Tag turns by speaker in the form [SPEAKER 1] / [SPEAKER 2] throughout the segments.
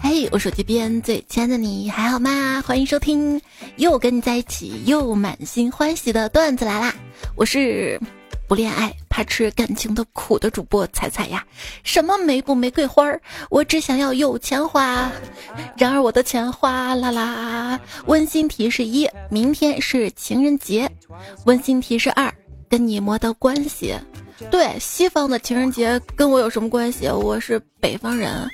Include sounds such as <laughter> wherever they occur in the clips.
[SPEAKER 1] 嘿，我手机边最亲爱的你还好吗？欢迎收听，又跟你在一起又满心欢喜的段子来啦！我是不恋爱怕吃感情的苦的主播彩彩呀。什么玫不玫瑰花，我只想要有钱花。然而我的钱哗啦啦。温馨提示一：明天是情人节。温馨提示二：跟你没得关系。对，西方的情人节跟我有什么关系？我是北方人。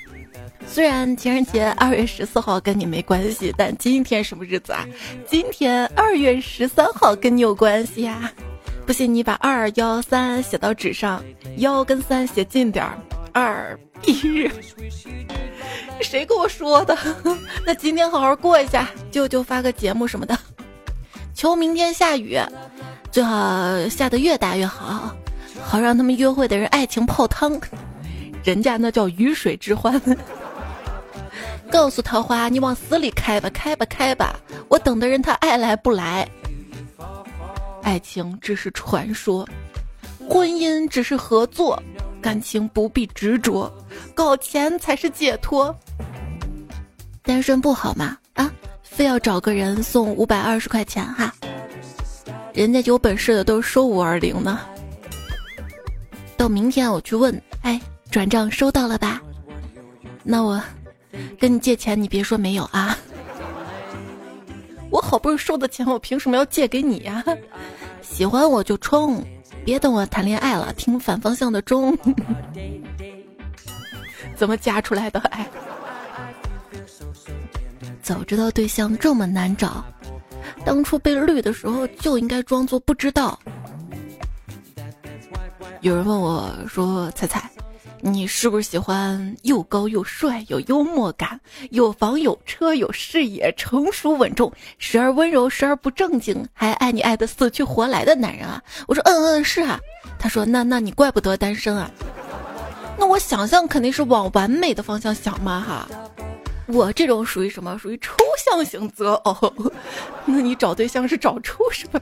[SPEAKER 1] 虽然情人节二月十四号跟你没关系，但今天什么日子啊？今天二月十三号跟你有关系呀！不信你把二幺三写到纸上，幺跟三写近点儿，二一日。谁跟我说的？<laughs> 那今天好好过一下，舅舅发个节目什么的，求明天下雨，最好下的越大越好，好让他们约会的人爱情泡汤，人家那叫鱼水之欢。告诉桃花，你往死里开吧，开吧，开吧！我等的人他爱来不来。爱情只是传说，婚姻只是合作，感情不必执着，搞钱才是解脱。单身不好吗？啊，非要找个人送五百二十块钱哈？人家有本事的都是收五二零呢。到明天我去问，哎，转账收到了吧？那我。跟你借钱，你别说没有啊！我好不容易收的钱，我凭什么要借给你呀？喜欢我就冲，别等我谈恋爱了，听反方向的钟。<laughs> 怎么加出来的？哎，早知道对象这么难找，当初被绿的时候就应该装作不知道。有人问我说：“彩彩。”你是不是喜欢又高又帅、有幽默感、有房有车有视野、成熟稳重、时而温柔时而不正经，还爱你爱的死去活来的男人啊？我说嗯嗯是啊。他说那那你怪不得单身啊。那我想象肯定是往完美的方向想嘛哈。我这种属于什么？属于抽象型择偶。<laughs> 那你找对象是找出什么？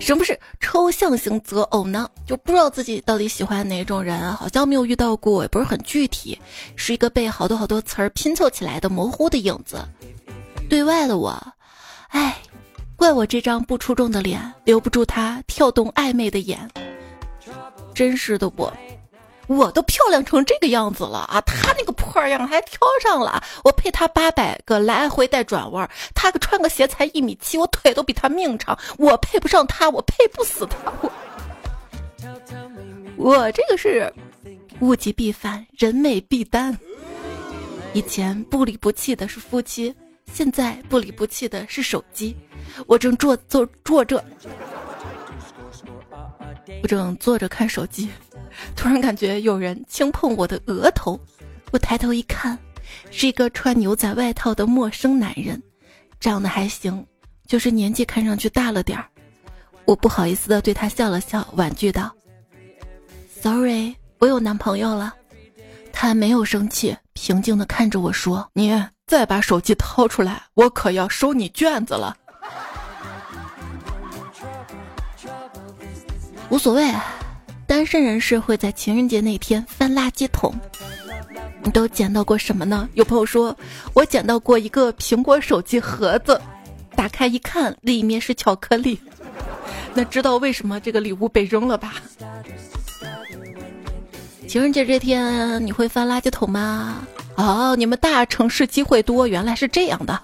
[SPEAKER 1] 什么是抽象型择偶呢？就不知道自己到底喜欢哪种人，好像没有遇到过，也不是很具体，是一个被好多好多词儿拼凑起来的模糊的影子。对外的我，哎，怪我这张不出众的脸留不住他跳动暧昧的眼。真实的我。我都漂亮成这个样子了啊！他那个破样还挑上了，我配他八百个来回带转弯，他个穿个鞋才一米七，我腿都比他命长，我配不上他，我配不死他，我 <laughs> 我这个是物极必反，人美必单。以前不离不弃的是夫妻，现在不离不弃的是手机。我正坐坐坐着，我正坐着看手机。突然感觉有人轻碰我的额头，我抬头一看，是一个穿牛仔外套的陌生男人，长得还行，就是年纪看上去大了点儿。我不好意思的对他笑了笑，婉拒道：“Sorry，我有男朋友了。”他没有生气，平静的看着我说：“你再把手机掏出来，我可要收你卷子了。”无所谓。单身人士会在情人节那天翻垃圾桶。你都捡到过什么呢？有朋友说，我捡到过一个苹果手机盒子，打开一看，里面是巧克力。那知道为什么这个礼物被扔了吧？情人节这天你会翻垃圾桶吗？哦，你们大城市机会多，原来是这样的。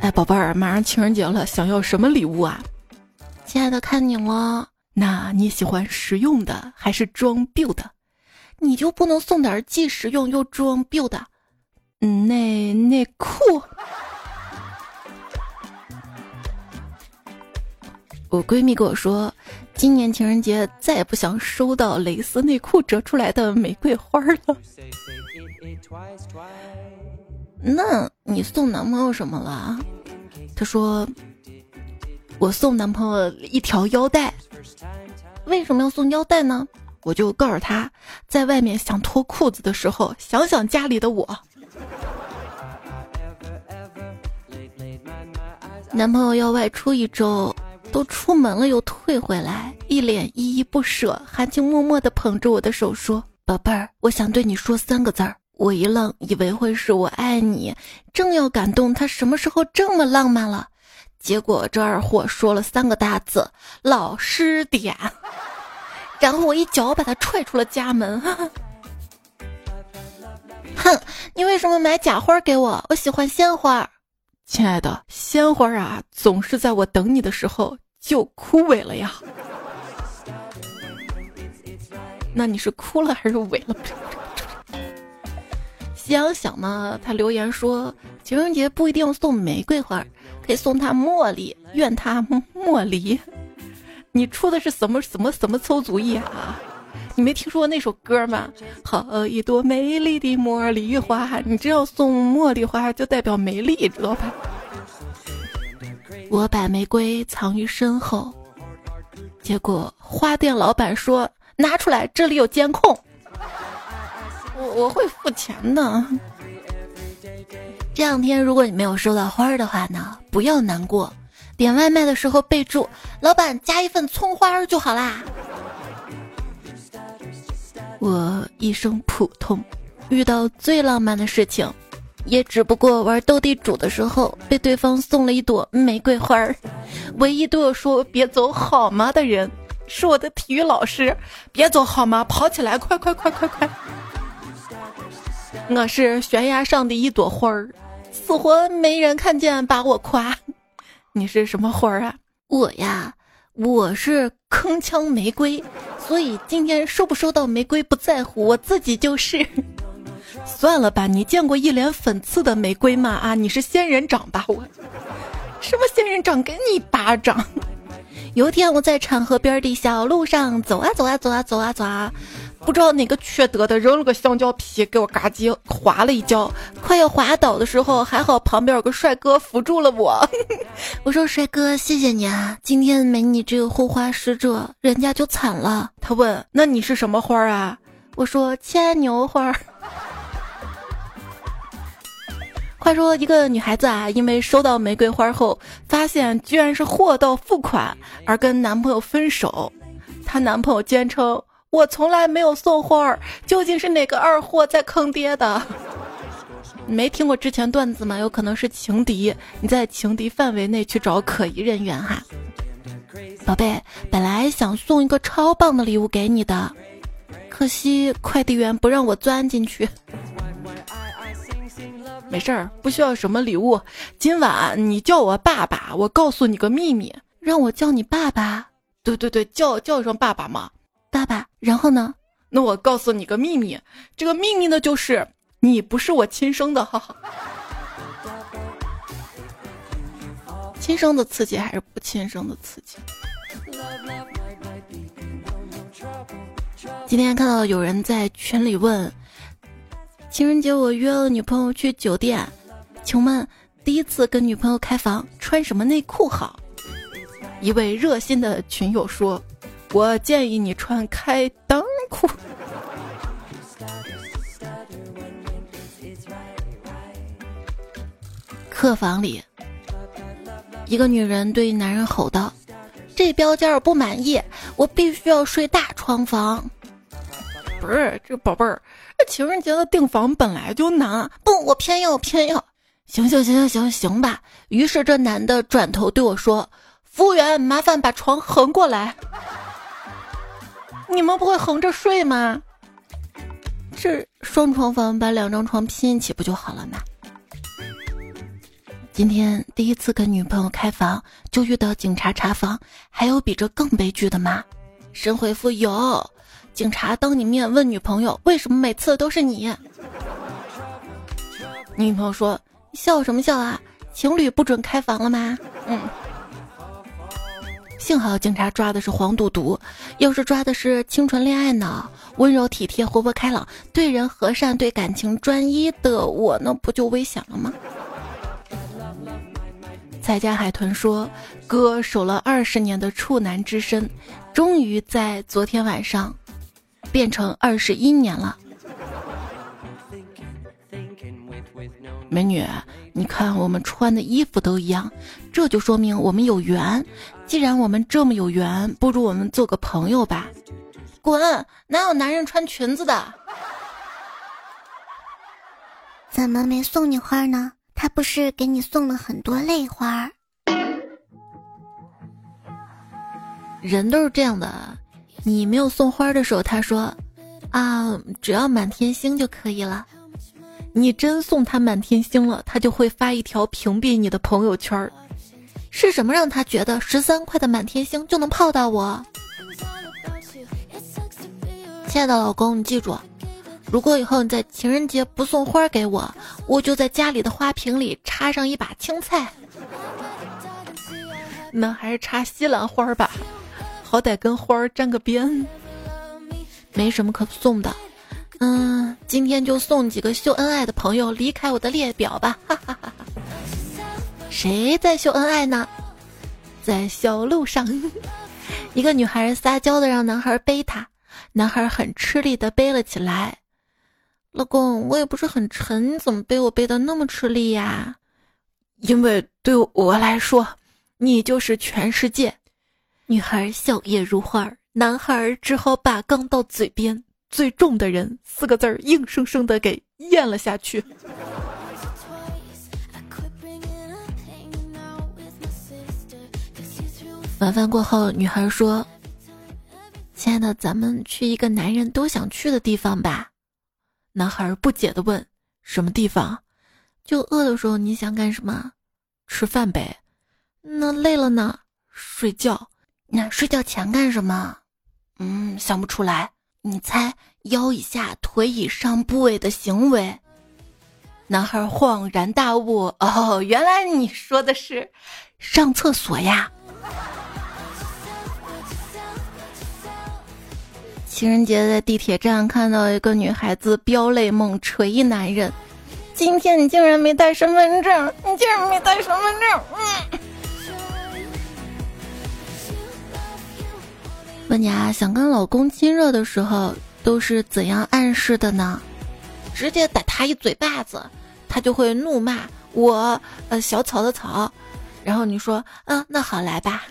[SPEAKER 1] 哎，宝贝儿，马上情人节了，想要什么礼物啊？亲爱的，看你了。那你喜欢实用的还是装 b i u 的？你就不能送点既实用又装 b i u 的？嗯，内内裤。我闺蜜跟我说，今年情人节再也不想收到蕾丝内裤折出来的玫瑰花了。那你送男朋友什么了？她说，我送男朋友一条腰带。为什么要送腰带呢？我就告诉他，在外面想脱裤子的时候，想想家里的我。男朋友要外出一周，都出门了又退回来，一脸依依不舍，含情脉脉的捧着我的手说：“宝贝儿，我想对你说三个字儿。”我一愣，以为会是我爱你，正要感动，他什么时候这么浪漫了？结果这二货说了三个大字：“老师点。<laughs> ”然后我一脚把他踹出了家门。<laughs> 哼，你为什么买假花给我？我喜欢鲜花。亲爱的，鲜花啊，总是在我等你的时候就枯萎了呀。<laughs> 那你是哭了还是萎了？夕阳想呢，他留言说，情人节不一定送玫瑰花，可以送他茉莉，愿他茉莉。你出的是什么什么什么馊主意啊？你没听说过那首歌吗？好一朵美丽的茉莉花，你只要送茉莉花就代表美丽，知道吧？我把玫瑰藏于身后，结果花店老板说。拿出来，这里有监控。我我会付钱的。这两天如果你没有收到花儿的话呢，不要难过。点外卖的时候备注“老板加一份葱花儿”就好啦。我一生普通，遇到最浪漫的事情，也只不过玩斗地主的时候被对方送了一朵玫瑰花儿。唯一对我说“别走好吗”的人。是我的体育老师，别走好吗？跑起来，快快快快快！我是悬崖上的一朵花儿，死活没人看见把我夸。你是什么花儿啊？我呀，我是铿锵玫瑰，所以今天收不收到玫瑰不在乎，我自己就是。算了吧，你见过一脸粉刺的玫瑰吗？啊，你是仙人掌吧？我什么仙人掌？给你一巴掌！有一天，我在长河边的小路上走啊走啊走啊走啊走啊，不知道哪个缺德的扔了个香蕉皮，给我嘎叽滑了一跤，快要滑倒的时候，还好旁边有个帅哥扶住了我。<laughs> 我说：“帅哥，谢谢你啊，今天没你这个护花使者，人家就惨了。”他问：“那你是什么花啊？”我说：“牵牛花。”话说，一个女孩子啊，因为收到玫瑰花后，发现居然是货到付款，而跟男朋友分手。她男朋友坚称：“我从来没有送花儿，究竟是哪个二货在坑爹的？” <laughs> 没听过之前段子吗？有可能是情敌，你在情敌范围内去找可疑人员哈。宝贝，本来想送一个超棒的礼物给你的，可惜快递员不让我钻进去。没事儿，不需要什么礼物。今晚你叫我爸爸，我告诉你个秘密，让我叫你爸爸。对对对，叫叫一声爸爸嘛，爸爸。然后呢？那我告诉你个秘密，这个秘密呢就是你不是我亲生的。哈哈。亲生的刺激还是不亲生的刺激？今天看到有人在群里问。情人节我约了女朋友去酒店，请问第一次跟女朋友开房穿什么内裤好？一位热心的群友说：“我建议你穿开裆裤。”客房里，一个女人对男人吼道：“这标间不满意，我必须要睡大床房。”不是，这宝贝儿。情人节的订房本来就难，不，我偏要偏要。行行行行行行吧。于是这男的转头对我说：“服务员，麻烦把床横过来。<laughs> ”你们不会横着睡吗？这双床房把两张床拼一起不就好了吗？今天第一次跟女朋友开房，就遇到警察查房，还有比这更悲剧的吗？神回复有。警察当你面问女朋友：“为什么每次都是你？”女朋友说：“笑什么笑啊？情侣不准开房了吗？”嗯。幸好警察抓的是黄赌毒，要是抓的是清纯恋爱脑、温柔体贴、活泼开朗、对人和善、对感情专一的我，那不就危险了吗？蔡家海豚说：“哥守了二十年的处男之身，终于在昨天晚上。”变成二十一年了，美女，你看我们穿的衣服都一样，这就说明我们有缘。既然我们这么有缘，不如我们做个朋友吧。滚！哪有男人穿裙子的？
[SPEAKER 2] 怎么没送你花呢？他不是给你送了很多泪花？
[SPEAKER 1] 人都是这样的，你没有送花的时候，他说：“啊，只要满天星就可以了。”你真送他满天星了，他就会发一条屏蔽你的朋友圈儿。是什么让他觉得十三块的满天星就能泡到我？亲爱的老公，你记住，如果以后你在情人节不送花给我，我就在家里的花瓶里插上一把青菜。那还是插西兰花吧，好歹跟花儿沾个边。没什么可送的。嗯，今天就送几个秀恩爱的朋友离开我的列表吧。哈哈哈哈谁在秀恩爱呢？在小路上，<laughs> 一个女孩撒娇的让男孩背她，男孩很吃力的背了起来。老公，我也不是很沉，你怎么背我背的那么吃力呀？因为对我来说，你就是全世界。女孩笑靥如花，男孩只好把刚到嘴边。最重的人四个字儿，硬生生的给咽了下去。晚饭过后，女孩说：“亲爱的，咱们去一个男人都想去的地方吧。”男孩不解的问：“什么地方？就饿的时候你想干什么？吃饭呗。那累了呢？睡觉。那睡觉前干什么？嗯，想不出来。”你猜腰以下、腿以上部位的行为？男孩恍然大悟：哦，原来你说的是上厕所呀！情人节在地铁站看到一个女孩子飙泪猛捶一男人，今天你竟然没带身份证！你竟然没带身份证！嗯。问你啊，想跟老公亲热的时候都是怎样暗示的呢？直接打他一嘴巴子，他就会怒骂我，呃，小草的草。然后你说，嗯，那好来吧。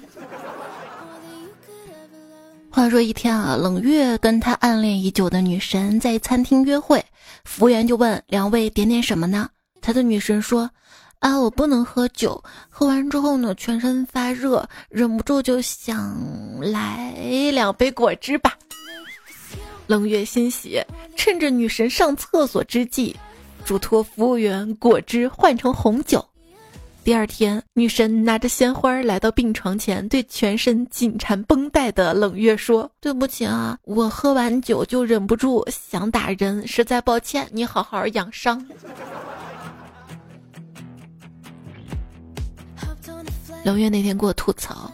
[SPEAKER 1] <laughs> 话说一天啊，冷月跟他暗恋已久的女神在餐厅约会，服务员就问两位点点什么呢？他的女神说。啊，我不能喝酒，喝完之后呢，全身发热，忍不住就想来两杯果汁吧。冷月欣喜，趁着女神上厕所之际，嘱托服务员果汁换成红酒。第二天，女神拿着鲜花来到病床前，对全身紧缠绷带的冷月说：“对不起啊，我喝完酒就忍不住想打人，实在抱歉，你好好养伤。”冷月那天给我吐槽，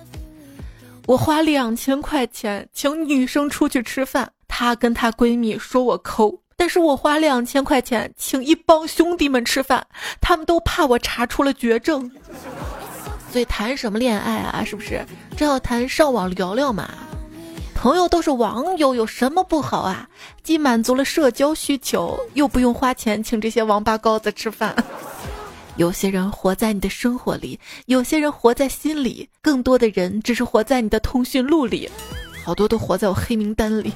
[SPEAKER 1] 我花两千块钱请女生出去吃饭，她跟她闺蜜说我抠；但是我花两千块钱请一帮兄弟们吃饭，他们都怕我查出了绝症。所以谈什么恋爱啊？是不是？这要谈上网聊聊嘛？朋友都是网友，有什么不好啊？既满足了社交需求，又不用花钱请这些王八羔子吃饭。有些人活在你的生活里，有些人活在心里，更多的人只是活在你的通讯录里，好多都活在我黑名单里。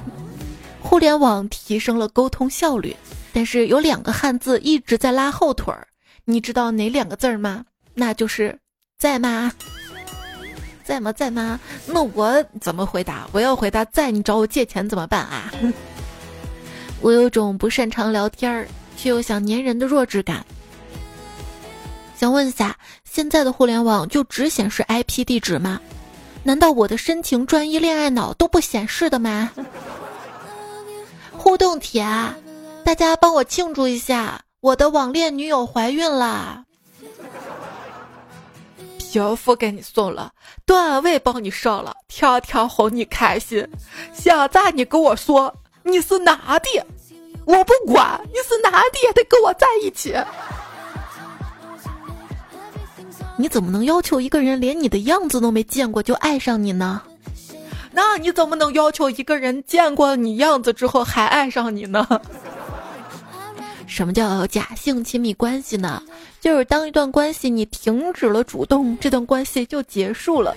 [SPEAKER 1] 互联网提升了沟通效率，但是有两个汉字一直在拉后腿儿，你知道哪两个字儿吗？那就是在吗？在吗？在吗？那我怎么回答？我要回答在，你找我借钱怎么办啊？<laughs> 我有种不擅长聊天儿，却又想粘人的弱智感。想问一下，现在的互联网就只显示 IP 地址吗？难道我的深情专一恋爱脑都不显示的吗？<laughs> 互动帖，啊大家帮我庆祝一下，我的网恋女友怀孕了。皮肤给你送了，段位帮你上了，条条哄你开心。现在你跟我说你是哪的，我不管你是哪的，也得跟我在一起。你怎么能要求一个人连你的样子都没见过就爱上你呢？那你怎么能要求一个人见过你样子之后还爱上你呢？什么叫假性亲密关系呢？就是当一段关系你停止了主动，这段关系就结束了。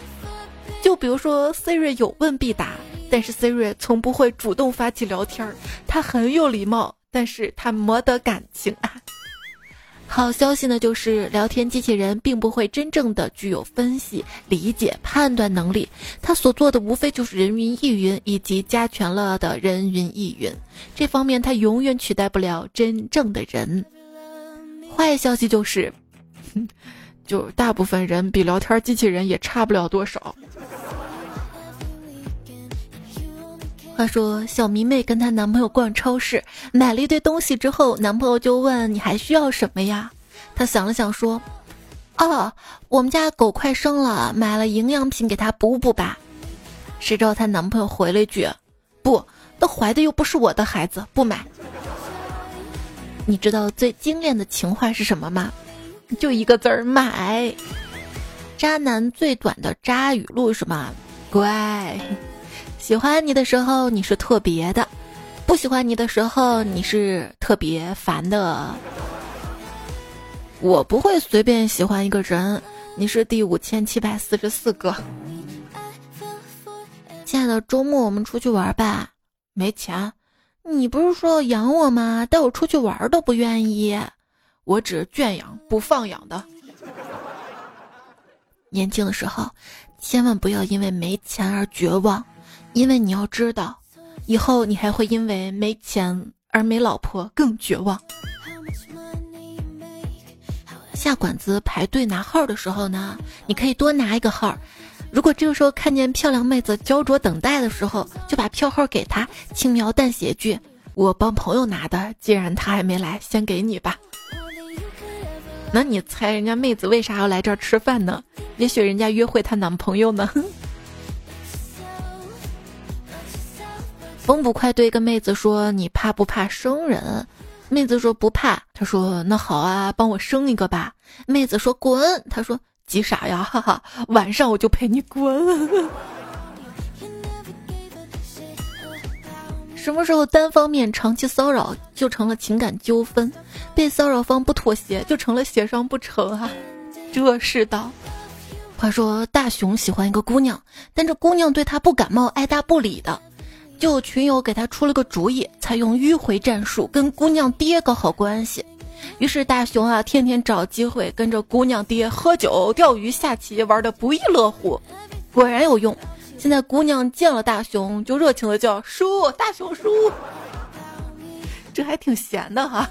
[SPEAKER 1] 就比如说 Siri 有问必答，但是 Siri 从不会主动发起聊天儿，他很有礼貌，但是他没得感情啊。好消息呢，就是聊天机器人并不会真正的具有分析、理解、判断能力，它所做的无非就是人云亦云以及加权了的人云亦云，这方面它永远取代不了真正的人。坏消息就是，<laughs> 就大部分人比聊天机器人也差不了多少。话说，小迷妹跟她男朋友逛超市，买了一堆东西之后，男朋友就问：“你还需要什么呀？”她想了想说：“哦，我们家狗快生了，买了营养品给它补补吧。”谁知道她男朋友回了一句：“不，那怀的又不是我的孩子，不买。”你知道最精炼的情话是什么吗？就一个字儿买。渣男最短的渣语录是什么？乖。喜欢你的时候你是特别的，不喜欢你的时候你是特别烦的。我不会随便喜欢一个人，你是第五千七百四十四个。亲爱的，周末我们出去玩吧？没钱，你不是说要养我吗？带我出去玩都不愿意，我只圈养不放养的。年轻的时候，千万不要因为没钱而绝望。因为你要知道，以后你还会因为没钱而没老婆更绝望。下馆子排队拿号的时候呢，你可以多拿一个号。如果这个时候看见漂亮妹子焦灼等待的时候，就把票号给她，轻描淡写句：“我帮朋友拿的，既然她还没来，先给你吧。”那你猜人家妹子为啥要来这儿吃饭呢？也许人家约会她男朋友呢。风不快对一个妹子说：“你怕不怕生人？”妹子说：“不怕。”他说：“那好啊，帮我生一个吧。”妹子说：“滚！”他说：“急啥呀？哈哈，晚上我就陪你滚。”什么时候单方面长期骚扰就成了情感纠纷？被骚扰方不妥协就成了协商不成啊？这世道。话说大熊喜欢一个姑娘，但这姑娘对他不感冒，爱答不理的。就群友给他出了个主意，采用迂回战术，跟姑娘爹搞好关系。于是大熊啊，天天找机会跟着姑娘爹喝酒、钓鱼、下棋，玩的不亦乐乎。果然有用，现在姑娘见了大熊就热情的叫叔，大熊叔。这还挺闲的哈。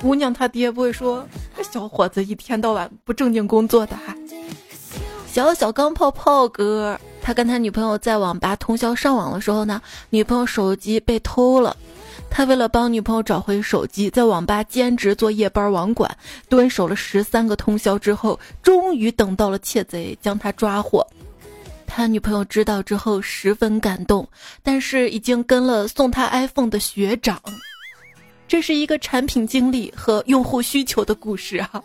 [SPEAKER 1] 姑娘他爹不会说这小伙子一天到晚不正经工作的哈。小小钢炮炮哥。他跟他女朋友在网吧通宵上网的时候呢，女朋友手机被偷了。他为了帮女朋友找回手机，在网吧兼职做夜班网管，蹲守了十三个通宵之后，终于等到了窃贼，将他抓获。他女朋友知道之后十分感动，但是已经跟了送他 iPhone 的学长。这是一个产品经理和用户需求的故事啊。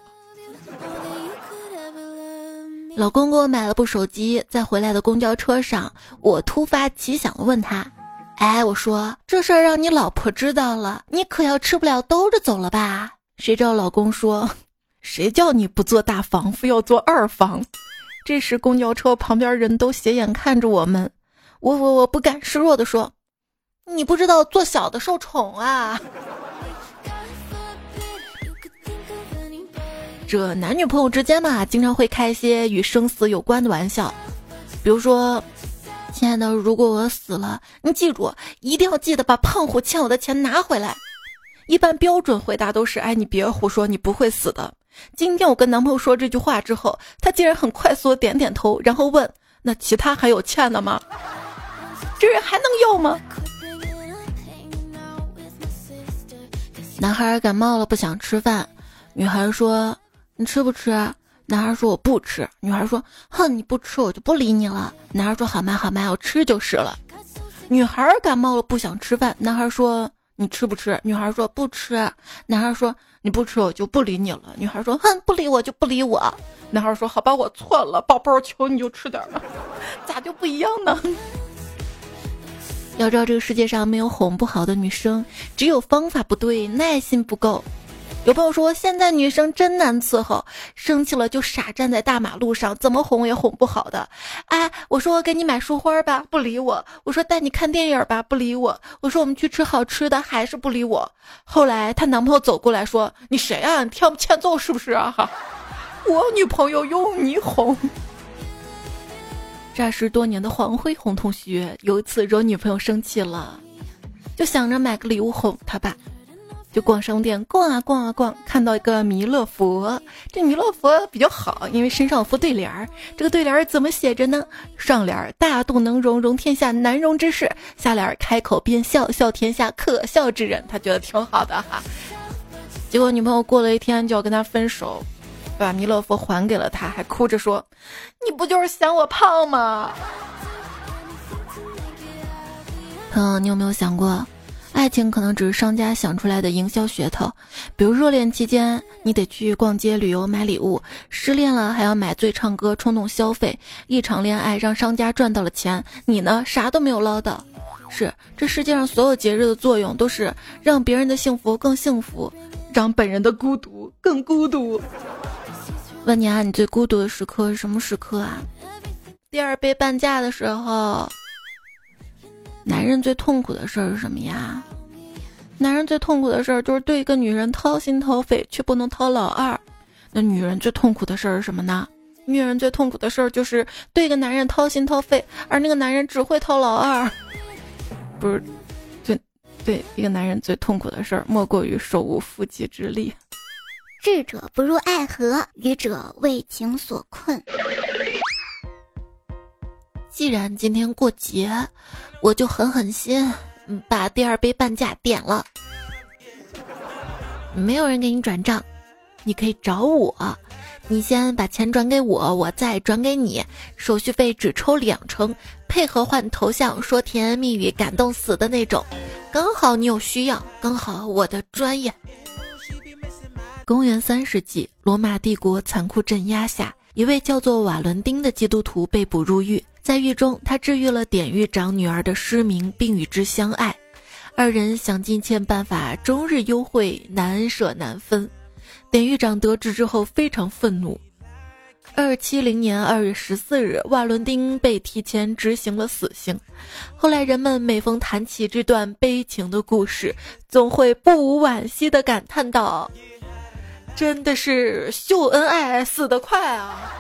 [SPEAKER 1] 老公给我买了部手机，在回来的公交车上，我突发奇想问他：“哎，我说这事儿让你老婆知道了，你可要吃不了兜着走了吧？”谁知道老公说：“谁叫你不做大房，非要做二房？”这时公交车旁边人都斜眼看着我们，我我我不敢示弱的说：“你不知道做小的受宠啊。”这男女朋友之间嘛，经常会开一些与生死有关的玩笑，比如说：“亲爱的，如果我死了，你记住，一定要记得把胖虎欠我的钱拿回来。”一般标准回答都是：“哎，你别胡说，你不会死的。”今天我跟男朋友说这句话之后，他竟然很快速点点头，然后问：“那其他还有欠的吗？这人还能要吗？”男孩感冒了，不想吃饭，女孩说。你吃不吃？男孩说我不吃。女孩说：哼，你不吃我就不理你了。男孩说：好嘛好嘛，我吃就是了。女孩感冒了不想吃饭。男孩说：你吃不吃？女孩说不吃。男孩说：你不吃我就不理你了。女孩说：哼，不理我就不理我。男孩说：好吧，我错了，宝宝，求你就吃点吧。<laughs> 咋就不一样呢？要知道这个世界上没有哄不好的女生，只有方法不对，耐心不够。有朋友说，现在女生真难伺候，生气了就傻站在大马路上，怎么哄也哄不好的。哎，我说我给你买束花吧，不理我；我说带你看电影吧，不理我；我说我们去吃好吃的，还是不理我。后来她男朋友走过来说：“你谁啊？你跳欠揍是不是啊？”，我女朋友用你哄。这是多年的黄辉红同学，有一次惹女朋友生气了，就想着买个礼物哄她吧。就逛商店，逛啊逛啊逛，看到一个弥勒佛。这弥勒佛比较好，因为身上有副对联儿。这个对联儿怎么写着呢？上联儿大肚能容，容天下难容之事；下联儿开口便笑，笑天下可笑之人。他觉得挺好的哈。结果女朋友过了一天就要跟他分手，把弥勒佛还给了他，还哭着说：“你不就是嫌我胖吗？”嗯，你有没有想过？爱情可能只是商家想出来的营销噱头，比如热恋期间你得去逛街、旅游、买礼物；失恋了还要买醉、唱歌、冲动消费。一场恋爱让商家赚到了钱，你呢啥都没有捞到。是这世界上所有节日的作用都是让别人的幸福更幸福，让本人的孤独更孤独。问你啊，你最孤独的时刻是什么时刻啊？第二杯半价的时候。男人最痛苦的事儿是什么呀？男人最痛苦的事儿就是对一个女人掏心掏肺，却不能掏老二。那女人最痛苦的事儿是什么呢？女人最痛苦的事儿就是对一个男人掏心掏肺，而那个男人只会掏老二。<laughs> 不是，最对一个男人最痛苦的事儿，莫过于手无缚鸡之力。
[SPEAKER 2] 智者不入爱河，愚者为情所困。
[SPEAKER 1] 既然今天过节。我就狠狠心，把第二杯半价点了。没有人给你转账，你可以找我。你先把钱转给我，我再转给你。手续费只抽两成，配合换头像，说甜言蜜语，感动死的那种。刚好你有需要，刚好我的专业。公元三世纪，罗马帝国残酷镇压下，一位叫做瓦伦丁的基督徒被捕入狱。在狱中，他治愈了典狱长女儿的失明，并与之相爱。二人想尽千办法，终日幽会，难舍难分。典狱长得知之后非常愤怒。二七零年二月十四日，瓦伦丁被提前执行了死刑。后来，人们每逢谈起这段悲情的故事，总会不无惋惜地感叹道：“真的是秀恩爱死得快啊！”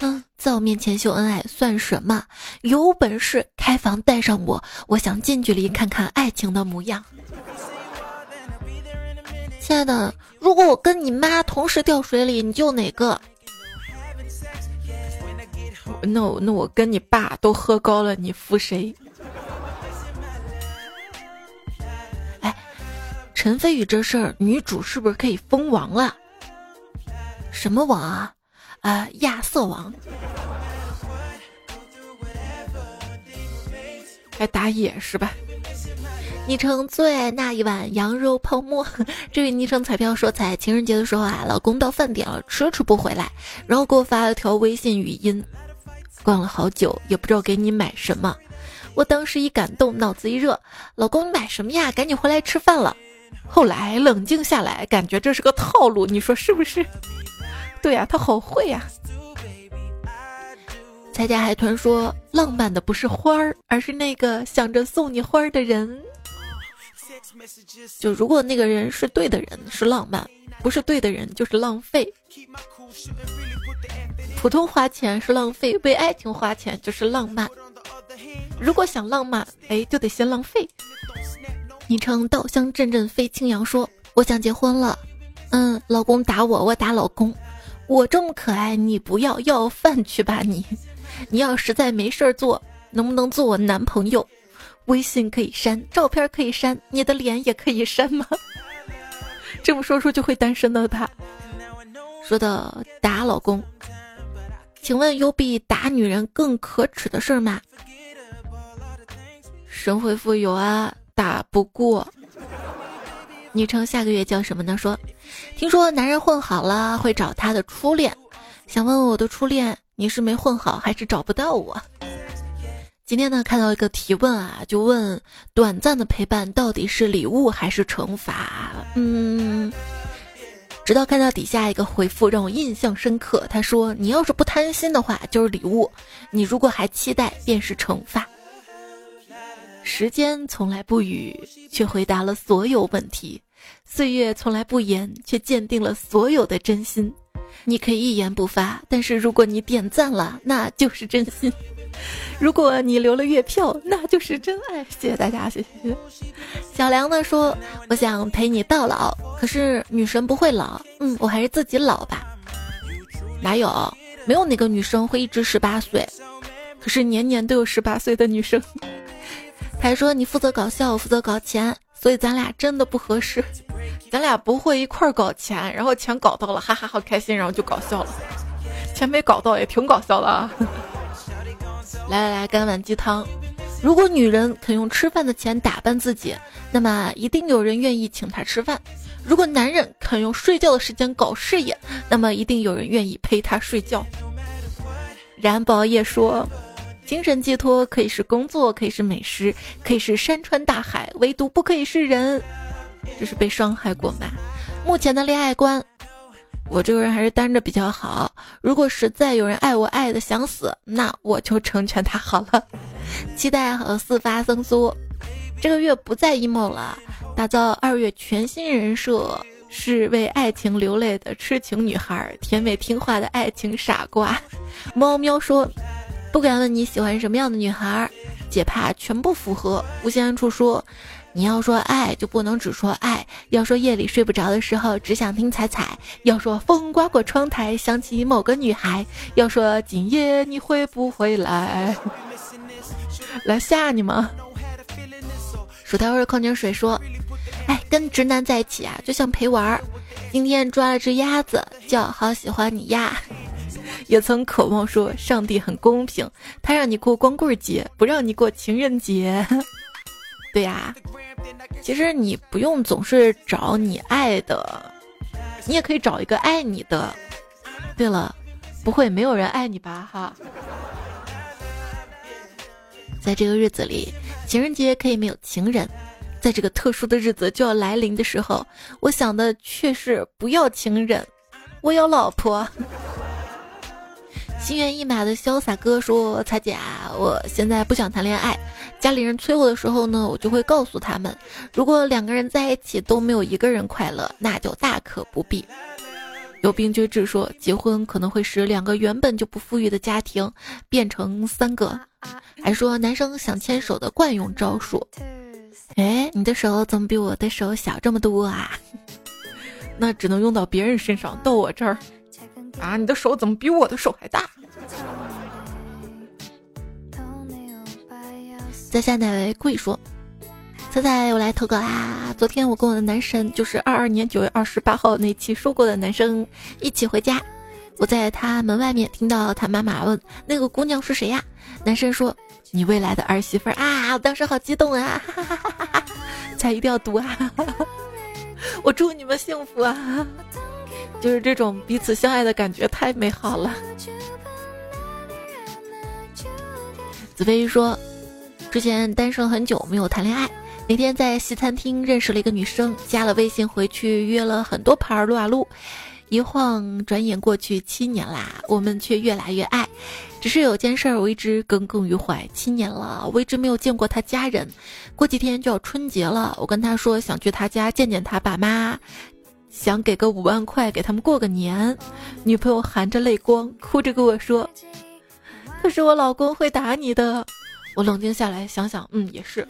[SPEAKER 1] 嗯，在我面前秀恩爱算什么？有本事开房带上我，我想近距离看看爱情的模样。亲爱的，如果我跟你妈同时掉水里，你救哪个？那我那我跟你爸都喝高了，你扶谁？哎，陈飞宇这事儿，女主是不是可以封王了？什么王啊？啊，亚瑟王，还打野是吧？昵称最爱那一碗羊肉泡馍。<laughs> 这位昵称彩票说，在情人节的时候啊，老公到饭点了，迟迟不回来，然后给我发了条微信语音，逛了好久，也不知道给你买什么。我当时一感动，脑子一热，老公你买什么呀？赶紧回来吃饭了。后来冷静下来，感觉这是个套路，你说是不是？对呀，他好会呀！财家海豚说：“浪漫的不是花儿，而是那个想着送你花儿的人。就如果那个人是对的人，是浪漫；不是对的人，就是浪费。普通花钱是浪费，为爱情花钱就是浪漫。如果想浪漫，哎，就得先浪费。”昵称稻香阵阵飞青扬说：“我想结婚了，嗯，老公打我，我打老公。”我这么可爱，你不要要饭去吧你！你要实在没事儿做，能不能做我男朋友？微信可以删，照片可以删，你的脸也可以删吗？<laughs> 这么说出就会单身的他，说的打老公，请问有比打女人更可耻的事儿吗？神回复有啊，打不过。昵称下个月叫什么呢？说，听说男人混好了会找他的初恋，想问问我的初恋，你是没混好还是找不到我？今天呢，看到一个提问啊，就问短暂的陪伴到底是礼物还是惩罚？嗯，直到看到底下一个回复让我印象深刻，他说：“你要是不贪心的话，就是礼物；你如果还期待，便是惩罚。”时间从来不语，却回答了所有问题；岁月从来不言，却鉴定了所有的真心。你可以一言不发，但是如果你点赞了，那就是真心。<laughs> 如果你留了月票，那就是真爱。谢谢大家，谢谢。小梁呢说：“我想陪你到老，可是女神不会老，嗯，我还是自己老吧。”哪有？没有哪个女生会一直十八岁，可是年年都有十八岁的女生。还说：“你负责搞笑，我负责搞钱，所以咱俩真的不合适。咱俩不会一块儿搞钱，然后钱搞到了，哈哈，好开心，然后就搞笑了。钱没搞到也挺搞笑的啊。<laughs> ”来来来，干碗鸡汤。如果女人肯用吃饭的钱打扮自己，那么一定有人愿意请她吃饭；如果男人肯用睡觉的时间搞事业，那么一定有人愿意陪他睡觉。然宝也说，精神寄托可以是工作，可以是美食，可以是山川大海，唯独不可以是人。这是被伤害过吗？目前的恋爱观。我这个人还是单着比较好。如果实在有人爱我爱的想死，那我就成全他好了。期待和四发生疏，这个月不再 emo 了，打造二月全新人设，是为爱情流泪的痴情女孩，甜美听话的爱情傻瓜。猫喵说，不敢问你喜欢什么样的女孩，姐怕全部符合。无限暗处说。你要说爱，就不能只说爱；要说夜里睡不着的时候只想听彩彩；要说风刮过窗台想起某个女孩；要说今夜你会不会来？来吓你吗？薯条味矿泉水说：“哎，跟直男在一起啊，就像陪玩儿。今天抓了只鸭子，叫好喜欢你呀。也曾渴望说，上帝很公平，他让你过光棍节，不让你过情人节。<laughs> ”对呀，其实你不用总是找你爱的，你也可以找一个爱你的。对了，不会没有人爱你吧？哈，在这个日子里，情人节可以没有情人，在这个特殊的日子就要来临的时候，我想的却是不要情人，我有老婆。心猿意马的潇洒哥说：“彩姐啊，我现在不想谈恋爱。家里人催我的时候呢，我就会告诉他们，如果两个人在一起都没有一个人快乐，那就大可不必。”有病绝志说：“结婚可能会使两个原本就不富裕的家庭变成三个。”还说男生想牵手的惯用招数。哎，你的手怎么比我的手小这么多啊？<laughs> 那只能用到别人身上，到我这儿。啊，你的手怎么比我的手还大？在下哪位贵说：“猜猜我来投稿啦！昨天我跟我的男神，就是二二年九月二十八号那期说过的男生一起回家。我在他门外面听到他妈妈问那个姑娘是谁呀？男生说你未来的儿媳妇啊！我当时好激动啊！哈哈哈哈！才一定要读啊！<laughs> 我祝你们幸福啊！”就是这种彼此相爱的感觉太美好了。子飞说，之前单身很久没有谈恋爱，那天在西餐厅认识了一个女生，加了微信回去约了很多盘撸啊撸，一晃转眼过去七年啦，我们却越来越爱。只是有件事儿我一直耿耿于怀，七年了，我一直没有见过他家人。过几天就要春节了，我跟他说想去他家见见他爸妈。想给个五万块给他们过个年，女朋友含着泪光，哭着跟我说：“可是我老公会打你的。”我冷静下来想想，嗯，也是。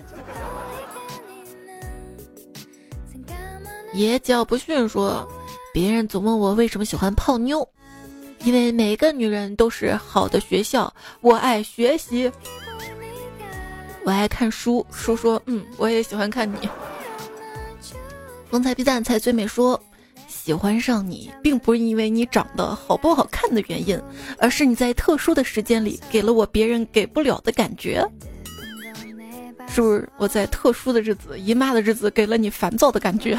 [SPEAKER 1] 爷叫不逊说：“别人总问我为什么喜欢泡妞，因为每个女人都是好的学校。我爱学习，我爱看书。书说，嗯，我也喜欢看你。”风采必赞才最美说。喜欢上你，并不是因为你长得好不好看的原因，而是你在特殊的时间里给了我别人给不了的感觉。是不是我在特殊的日子、姨妈的日子给了你烦躁的感觉？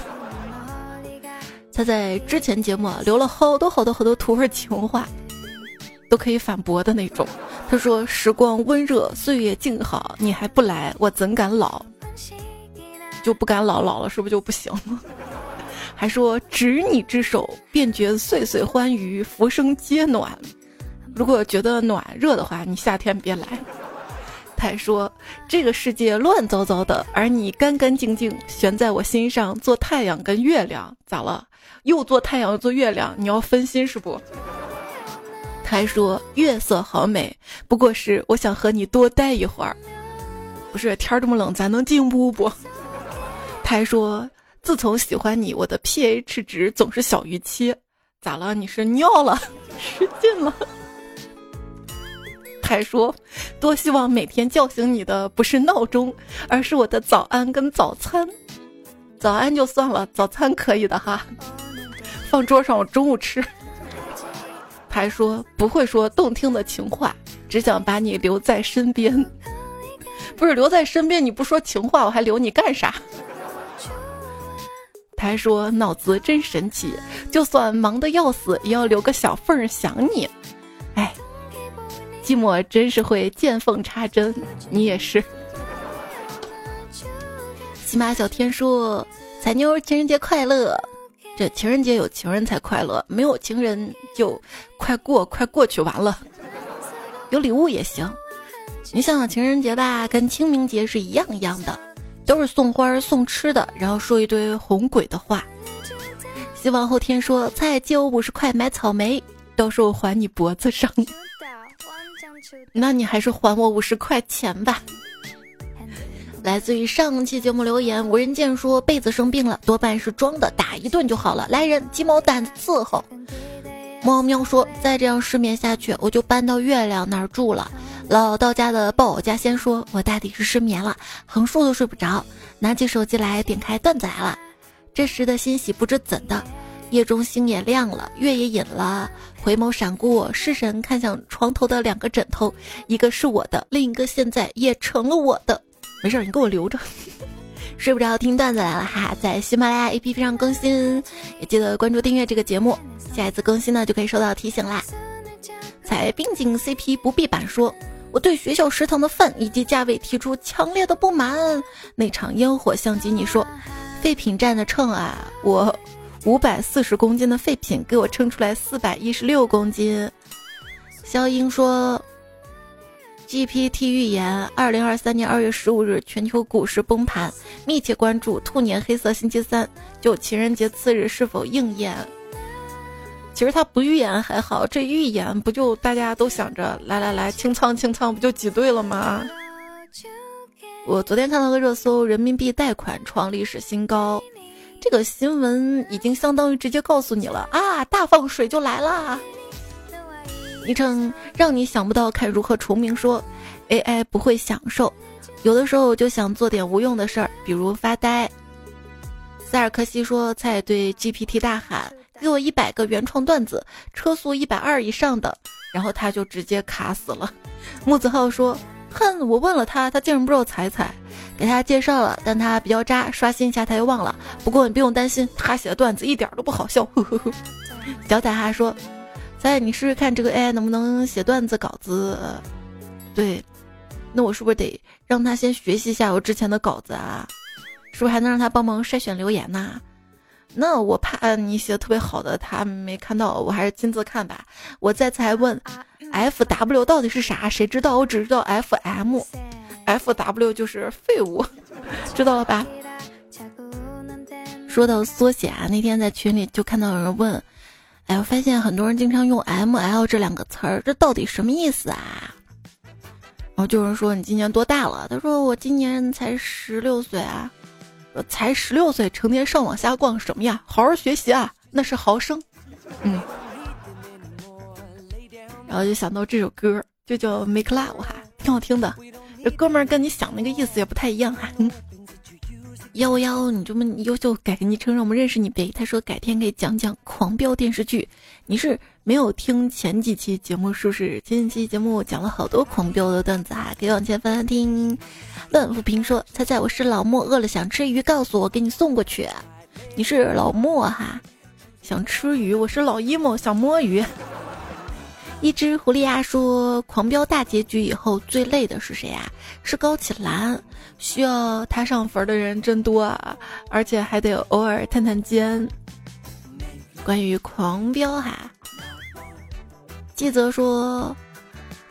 [SPEAKER 1] 他在之前节目留了好多好多好多土味情话，都可以反驳的那种。他说：“时光温热，岁月静好，你还不来，我怎敢老？就不敢老，老了是不是就不行了？”还说：“执你之手，便觉岁岁欢愉，浮生皆暖。如果觉得暖热的话，你夏天别来。”他还说：“这个世界乱糟糟的，而你干干净净，悬在我心上，做太阳跟月亮，咋了？又做太阳又做月亮，你要分心是不？”他还说：“月色好美，不过是我想和你多待一会儿。不是天儿这么冷，咱能进屋不？”他还说：“自从喜欢你，我的 pH 值总是小于七，咋了？你是尿了，<laughs> 失禁了？” <laughs> 还说：“多希望每天叫醒你的不是闹钟，而是我的早安跟早餐。早安就算了，早餐可以的哈，放桌上我中午吃。”还说不会说动听的情话，只想把你留在身边。不是留在身边，你不说情话，我还留你干啥？他还说脑子真神奇，就算忙得要死，也要留个小缝想你。哎，寂寞真是会见缝插针，你也是。喜马小天说：“彩妞情人节快乐。”这情人节有情人才快乐，没有情人就快过快过去完了。有礼物也行，你想想情人节吧，跟清明节是一样一样的，都是送花送吃的，然后说一堆哄鬼的话。希望后天说菜借我五十块买草莓，到时候还你脖子上。那你还是还我五十块钱吧。来自于上期节目留言，无人见说被子生病了，多半是装的，打一顿就好了。来人，鸡毛掸子伺候。猫喵说再这样失眠下去，我就搬到月亮那儿住了。老道家的报家先说，我大抵是失眠了，横竖都睡不着，拿起手机来点开段子来了。这时的欣喜不知怎的，夜中星也亮了，月也隐了，回眸闪过，失神看向床头的两个枕头，一个是我的，另一个现在也成了我的。没事，你给我留着。<laughs> 睡不着听段子来了哈，在喜马拉雅 APP 上更新，也记得关注订阅这个节目，下一次更新呢就可以收到提醒啦。在并景 CP 不必板说，我对学校食堂的饭以及价位提出强烈的不满。那场烟火相机，你说，废品站的秤啊，我五百四十公斤的废品给我称出来四百一十六公斤。肖英说。GPT 预言：二零二三年二月十五日，全球股市崩盘。密切关注兔年黑色星期三，就情人节次日是否应验？其实他不预言还好，这预言不就大家都想着来来来清仓清仓，不就挤兑了吗？我昨天看到个热搜：人民币贷款创历史新高。这个新闻已经相当于直接告诉你了啊，大放水就来啦！昵称让你想不到，看如何重名说，AI 不会享受，有的时候就想做点无用的事儿，比如发呆。塞尔克西说：“菜对 GPT 大喊，给我一百个原创段子，车速一百二以上的。”然后他就直接卡死了。木子浩说：“哼，我问了他，他竟然不知道彩彩，给他介绍了，但他比较渣，刷新一下他又忘了。不过你不用担心，他写的段子一点都不好笑。”呵呵呵。小仔哈说。再你试试看这个 AI 能不能写段子稿子？对，那我是不是得让他先学习一下我之前的稿子啊？是不是还能让他帮忙筛选留言呢？那我怕你写的特别好的他没看到，我还是亲自看吧。我再次还问，FW 到底是啥？谁知道？我只知道 FM，FW 就是废物，<laughs> 知道了吧？说到缩写啊，那天在群里就看到有人问。哎，我发现很多人经常用 “M L” 这两个词儿，这到底什么意思啊？然后就有人说你今年多大了？他说我今年才十六岁啊。才十六岁，成天上网瞎逛什么呀？好好学习啊，那是豪生。嗯。然后就想到这首歌，就叫《Make Love》哈，挺好听的。这哥们儿跟你想那个意思也不太一样哈。<laughs> 幺幺，你这么优秀，改个昵称让我们认识你呗。他说改天给讲讲《狂飙》电视剧。你是没有听前几期节目，是不是？前几期节目讲了好多《狂飙》的段子啊，可以往前翻翻听。乱富平说：“猜猜我是老莫，饿了想吃鱼，告诉我给你送过去。”你是老莫哈，想吃鱼，我是老一莫，想摸鱼。<laughs> 一只狐狸呀说：“狂飙大结局以后最累的是谁呀？是高启兰，需要他上坟的人真多啊，而且还得偶尔探探监。”关于狂飙哈，记泽说：“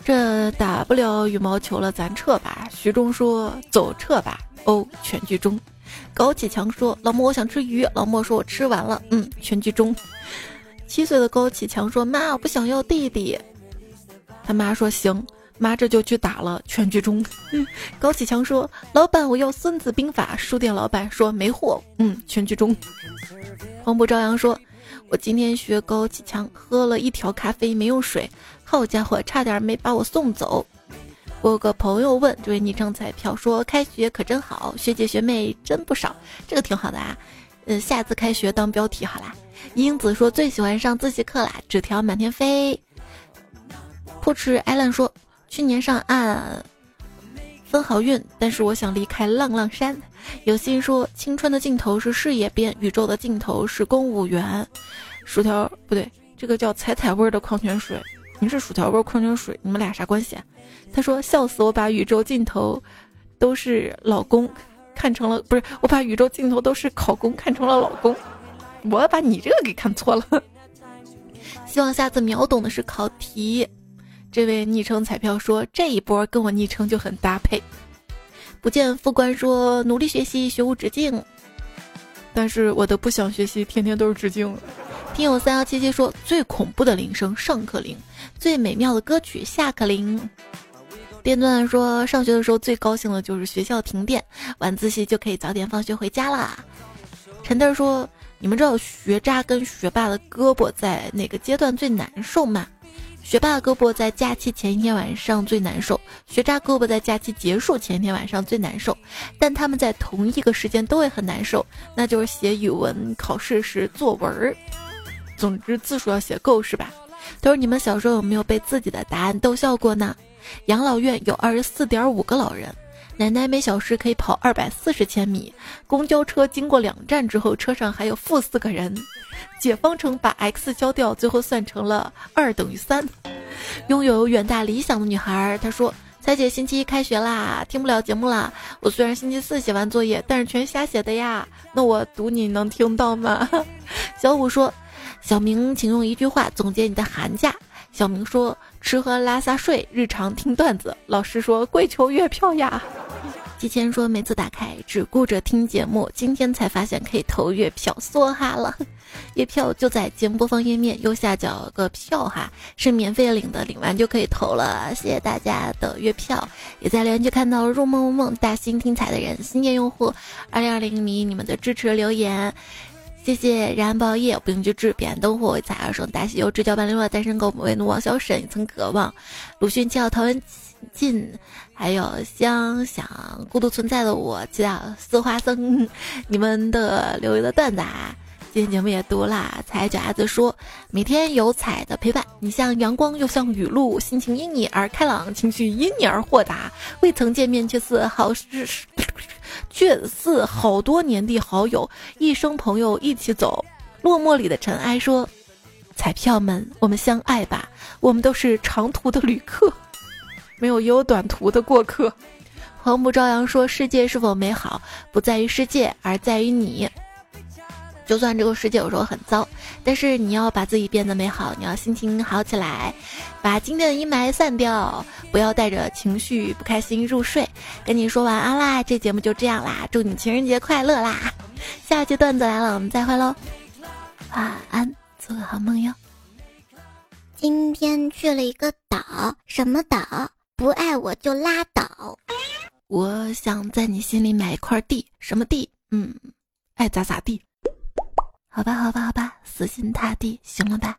[SPEAKER 1] 这打不了羽毛球了，咱撤吧。”徐忠说：“走，撤吧。”哦，全剧终。高启强说：“老莫，我想吃鱼。”老莫说：“我吃完了。”嗯，全剧终。七岁的高启强说：“妈，我不想要弟弟。”他妈说：“行，妈这就去打了。”全剧终。<laughs> 高启强说：“老板，我要《孙子兵法》。”书店老板说：“没货。”嗯，全剧终。黄渤朝阳说：“我今天学高启强，喝了一条咖啡没用水，好家伙，差点没把我送走。”我有个朋友问这位昵称彩票说：“开学可真好，学姐学妹真不少，这个挺好的啊。”嗯，下次开学当标题好啦。英子说最喜欢上自习课啦，纸条满天飞。扑哧艾伦说去年上岸分好运，但是我想离开浪浪山。有心说青春的尽头是事业编，宇宙的尽头是公务员。薯条不对，这个叫彩彩味儿的矿泉水，你是薯条味矿泉水，你们俩啥关系？啊他说笑死我，把宇宙尽头都是老公看成了不是，我把宇宙尽头都是考公看成了老公。我把你这个给看错了，希望下次秒懂的是考题。这位昵称彩票说这一波跟我昵称就很搭配。不见副官说努力学习，学无止境。但是我的不想学习，天天都是致敬。听友三幺七七说最恐怖的铃声上课铃，最美妙的歌曲下课铃。电钻说上学的时候最高兴的就是学校停电，晚自习就可以早点放学回家啦。陈豆说。你们知道学渣跟学霸的胳膊在哪个阶段最难受吗？学霸胳膊在假期前一天晚上最难受，学渣胳膊在假期结束前一天晚上最难受，但他们在同一个时间都会很难受，那就是写语文考试时作文儿。总之字数要写够是吧？都是你们小时候有没有被自己的答案逗笑过呢？养老院有二十四点五个老人。奶奶每小时可以跑二百四十千米，公交车经过两站之后，车上还有负四个人。解方程把 x 消掉，最后算成了二等于三。拥有远大理想的女孩，她说：“彩姐，星期一开学啦，听不了节目啦。我虽然星期四写完作业，但是全瞎写的呀。那我读你能听到吗？”小五说：“小明，请用一句话总结你的寒假。”小明说：“吃喝拉撒睡，日常听段子。”老师说：“跪求月票呀。”提前说：“每次打开只顾着听节目，今天才发现可以投月票，梭哈了！月票就在节目播放页面右下角个票哈，是免费领的，领完就可以投了。谢谢大家的月票，也在留言区看到入梦梦梦大新听彩的人，新年用户二零二零迷你们的支持留言，谢谢燃爆夜不用去治，彼岸灯火彩二生大西游，直角半零落单身狗为奴王小沈也曾渴望，鲁迅七号陶文。”进，还有香想孤独存在的我，祈祷四花僧，<laughs> 你们的留言的段子啊，今天节目也读啦。踩脚丫子说，每天有彩的陪伴，你像阳光又像雨露，心情因你而开朗，情绪因你而豁达。未曾见面却似好事，却似好多年的好友，一生朋友一起走。落寞里的尘埃说，彩票们，我们相爱吧，我们都是长途的旅客。<laughs> 没有优短途的过客，黄浦朝阳说：“世界是否美好，不在于世界，而在于你。就算这个世界有时候很糟，但是你要把自己变得美好，你要心情好起来，把今天的阴霾散掉，不要带着情绪不开心入睡。跟你说晚安啦，这节目就这样啦，祝你情人节快乐啦！下期段子来了，我们再会喽，晚安，做个好梦哟。
[SPEAKER 2] 今天去了一个岛，什么岛？”不爱我就拉倒。
[SPEAKER 1] 我想在你心里买一块地，什么地？嗯，爱咋咋地。好吧，好吧，好吧，死心塌地，行了吧？